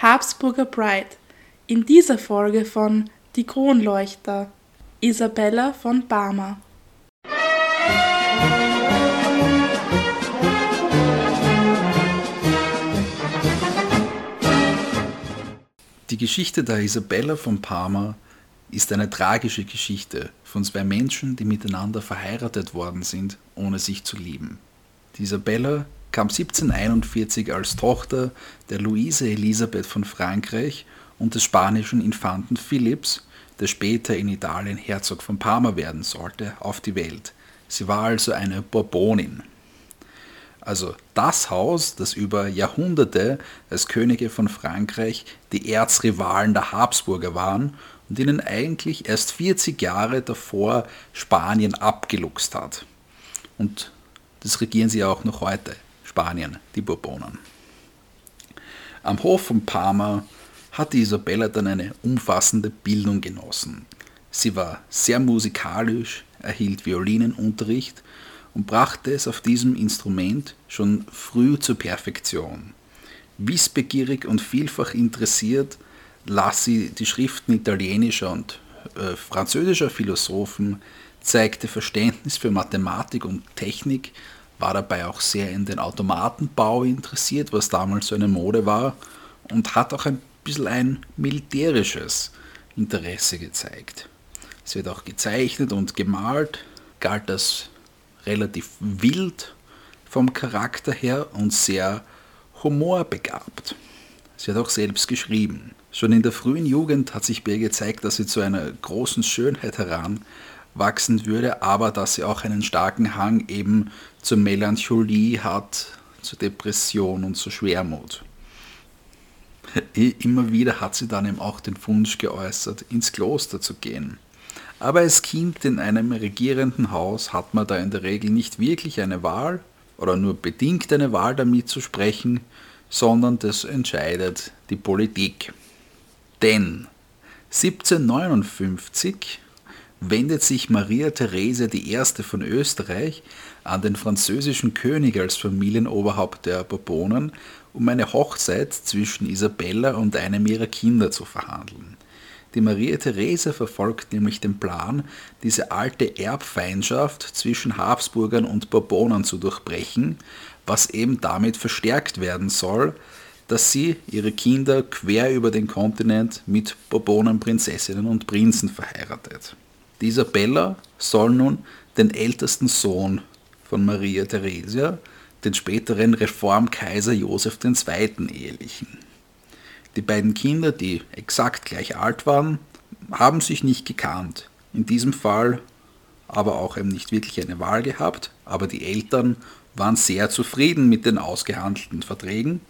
Habsburger Bride. In dieser Folge von Die Kronleuchter. Isabella von Barmer. Die Geschichte der Isabella von Parma ist eine tragische Geschichte von zwei Menschen, die miteinander verheiratet worden sind, ohne sich zu lieben. Die Isabella kam 1741 als Tochter der Luise Elisabeth von Frankreich und des spanischen Infanten Philipps, der später in Italien Herzog von Parma werden sollte, auf die Welt. Sie war also eine Bourbonin. Also das Haus, das über Jahrhunderte als Könige von Frankreich die Erzrivalen der Habsburger waren und ihnen eigentlich erst 40 Jahre davor Spanien abgeluchst hat. Und das regieren sie auch noch heute. Spanien, die Bourbonen. Am Hof von Parma hatte Isabella dann eine umfassende Bildung genossen. Sie war sehr musikalisch, erhielt Violinenunterricht und brachte es auf diesem Instrument schon früh zur Perfektion. Wissbegierig und vielfach interessiert las sie die Schriften italienischer und äh, französischer Philosophen, zeigte Verständnis für Mathematik und Technik war dabei auch sehr in den Automatenbau interessiert, was damals so eine Mode war, und hat auch ein bisschen ein militärisches Interesse gezeigt. Es wird auch gezeichnet und gemalt, galt als relativ wild vom Charakter her und sehr humorbegabt. Sie hat auch selbst geschrieben. Schon in der frühen Jugend hat sich ihr gezeigt, dass sie zu einer großen Schönheit heran wachsen würde, aber dass sie auch einen starken Hang eben zur Melancholie hat, zur Depression und zur Schwermut. Immer wieder hat sie dann eben auch den Wunsch geäußert, ins Kloster zu gehen. Aber als Kind in einem regierenden Haus hat man da in der Regel nicht wirklich eine Wahl oder nur bedingt eine Wahl damit zu sprechen, sondern das entscheidet die Politik. Denn 1759 wendet sich Maria Therese I. von Österreich an den französischen König als Familienoberhaupt der Bourbonen, um eine Hochzeit zwischen Isabella und einem ihrer Kinder zu verhandeln. Die Maria Therese verfolgt nämlich den Plan, diese alte Erbfeindschaft zwischen Habsburgern und Bourbonen zu durchbrechen, was eben damit verstärkt werden soll, dass sie ihre Kinder quer über den Kontinent mit Bourbonen-Prinzessinnen und Prinzen verheiratet. Die Isabella soll nun den ältesten Sohn von Maria Theresia, den späteren Reformkaiser Josef II. ehelichen. Die beiden Kinder, die exakt gleich alt waren, haben sich nicht gekannt. In diesem Fall aber auch eben nicht wirklich eine Wahl gehabt, aber die Eltern waren sehr zufrieden mit den ausgehandelten Verträgen.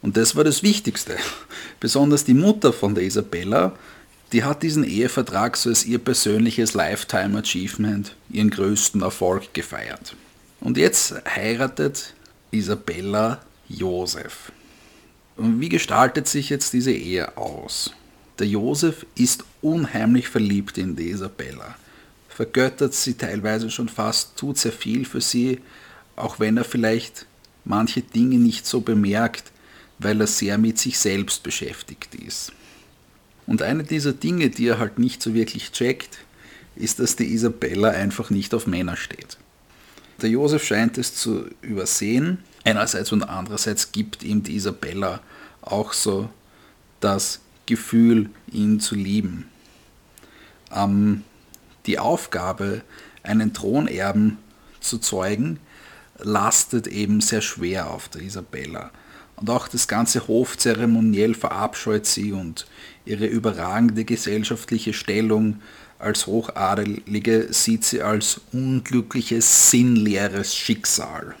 Und das war das Wichtigste. Besonders die Mutter von der Isabella die hat diesen Ehevertrag so als ihr persönliches Lifetime Achievement, ihren größten Erfolg gefeiert. Und jetzt heiratet Isabella Josef. Und wie gestaltet sich jetzt diese Ehe aus? Der Josef ist unheimlich verliebt in die Isabella, vergöttert sie teilweise schon fast, tut sehr viel für sie, auch wenn er vielleicht manche Dinge nicht so bemerkt, weil er sehr mit sich selbst beschäftigt ist. Und eine dieser Dinge, die er halt nicht so wirklich checkt, ist, dass die Isabella einfach nicht auf Männer steht. Der Josef scheint es zu übersehen. Einerseits und andererseits gibt ihm die Isabella auch so das Gefühl, ihn zu lieben. Ähm, die Aufgabe, einen Thronerben zu zeugen, lastet eben sehr schwer auf der Isabella. Und auch das ganze Hofzeremoniell verabscheut sie und ihre überragende gesellschaftliche Stellung als Hochadelige sieht sie als unglückliches, sinnleeres Schicksal.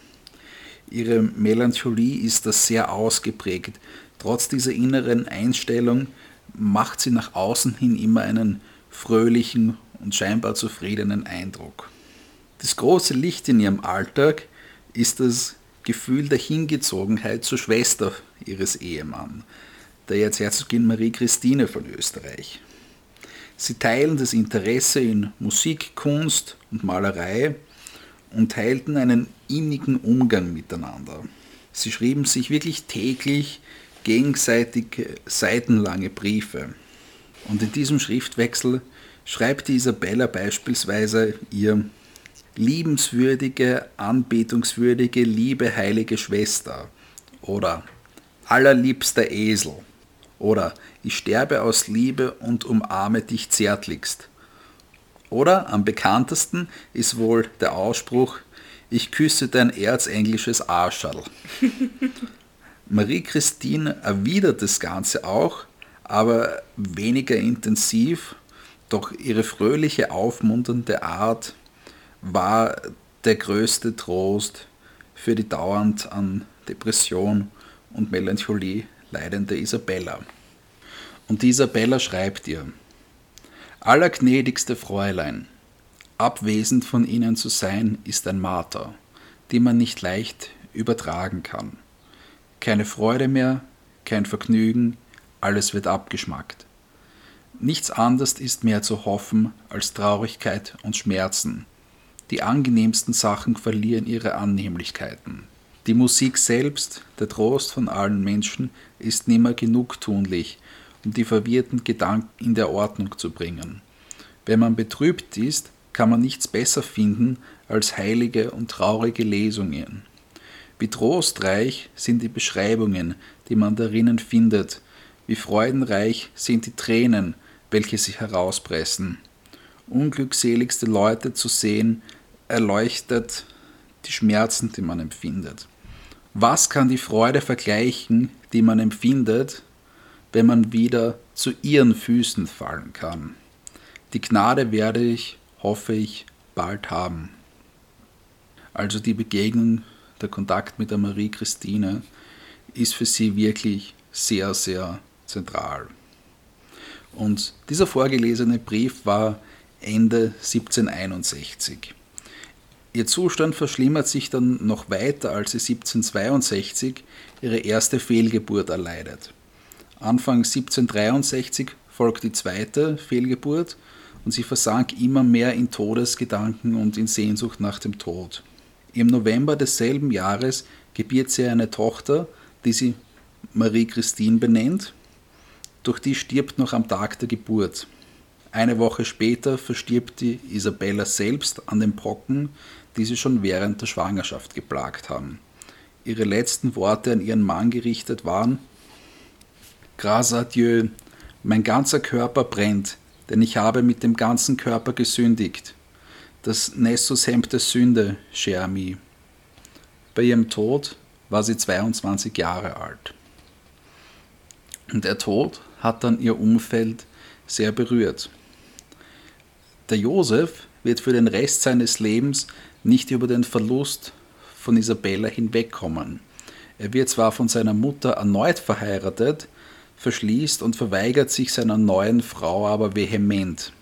Ihre Melancholie ist da sehr ausgeprägt. Trotz dieser inneren Einstellung macht sie nach außen hin immer einen fröhlichen und scheinbar zufriedenen Eindruck. Das große Licht in ihrem Alltag ist das Gefühl der Hingezogenheit zur Schwester ihres Ehemanns, der jetzt Herzogin Marie Christine von Österreich. Sie teilen das Interesse in Musik, Kunst und Malerei und teilten einen innigen Umgang miteinander. Sie schrieben sich wirklich täglich gegenseitig seitenlange Briefe. Und in diesem Schriftwechsel schreibt Isabella beispielsweise ihr liebenswürdige, anbetungswürdige, liebe heilige Schwester oder allerliebster Esel oder ich sterbe aus Liebe und umarme dich zärtlichst. Oder am bekanntesten ist wohl der Ausspruch ich küsse dein erzenglisches Arschal. Marie-Christine erwidert das Ganze auch, aber weniger intensiv, doch ihre fröhliche, aufmunternde Art war der größte Trost für die dauernd an Depression und Melancholie leidende Isabella. Und die Isabella schreibt ihr, Allergnädigste Fräulein, abwesend von Ihnen zu sein, ist ein Marter, die man nicht leicht übertragen kann. Keine Freude mehr, kein Vergnügen, alles wird abgeschmackt. Nichts anderes ist mehr zu hoffen als Traurigkeit und Schmerzen. Die angenehmsten Sachen verlieren ihre Annehmlichkeiten. Die Musik selbst, der Trost von allen Menschen, ist nimmer genugtulich, um die verwirrten Gedanken in der Ordnung zu bringen. Wenn man betrübt ist, kann man nichts besser finden als heilige und traurige Lesungen. Wie trostreich sind die Beschreibungen, die man darinnen findet, wie freudenreich sind die Tränen, welche sich herauspressen. Unglückseligste Leute zu sehen, erleuchtet die Schmerzen, die man empfindet. Was kann die Freude vergleichen, die man empfindet, wenn man wieder zu ihren Füßen fallen kann? Die Gnade werde ich, hoffe ich, bald haben. Also die Begegnung der Kontakt mit der Marie Christine ist für sie wirklich sehr, sehr zentral. Und dieser vorgelesene Brief war Ende 1761. Ihr Zustand verschlimmert sich dann noch weiter, als sie 1762 ihre erste Fehlgeburt erleidet. Anfang 1763 folgt die zweite Fehlgeburt und sie versank immer mehr in Todesgedanken und in Sehnsucht nach dem Tod. Im November desselben Jahres gebiert sie eine Tochter, die sie Marie-Christine benennt, doch die stirbt noch am Tag der Geburt. Eine Woche später verstirbt die Isabella selbst an den Brocken, die sie schon während der Schwangerschaft geplagt haben. Ihre letzten Worte an ihren Mann gerichtet waren: Grâce à Dieu, mein ganzer Körper brennt, denn ich habe mit dem ganzen Körper gesündigt das Nessus-Hemd der Sünde, cher ami. Bei ihrem Tod war sie 22 Jahre alt. Und der Tod hat dann ihr Umfeld sehr berührt. Der Josef wird für den Rest seines Lebens nicht über den Verlust von Isabella hinwegkommen. Er wird zwar von seiner Mutter erneut verheiratet, verschließt und verweigert sich seiner neuen Frau aber vehement.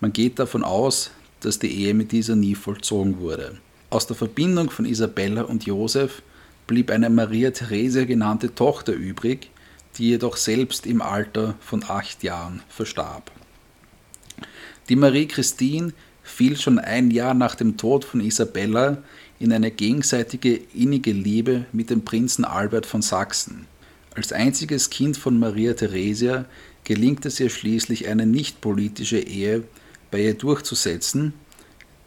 Man geht davon aus, dass die Ehe mit dieser nie vollzogen wurde. Aus der Verbindung von Isabella und Josef blieb eine Maria Theresia genannte Tochter übrig, die jedoch selbst im Alter von acht Jahren verstarb. Die Marie Christine fiel schon ein Jahr nach dem Tod von Isabella in eine gegenseitige innige Liebe mit dem Prinzen Albert von Sachsen. Als einziges Kind von Maria Theresia gelingt es ihr schließlich eine nicht politische Ehe bei ihr durchzusetzen,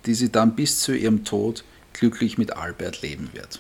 die sie dann bis zu ihrem Tod glücklich mit Albert leben wird.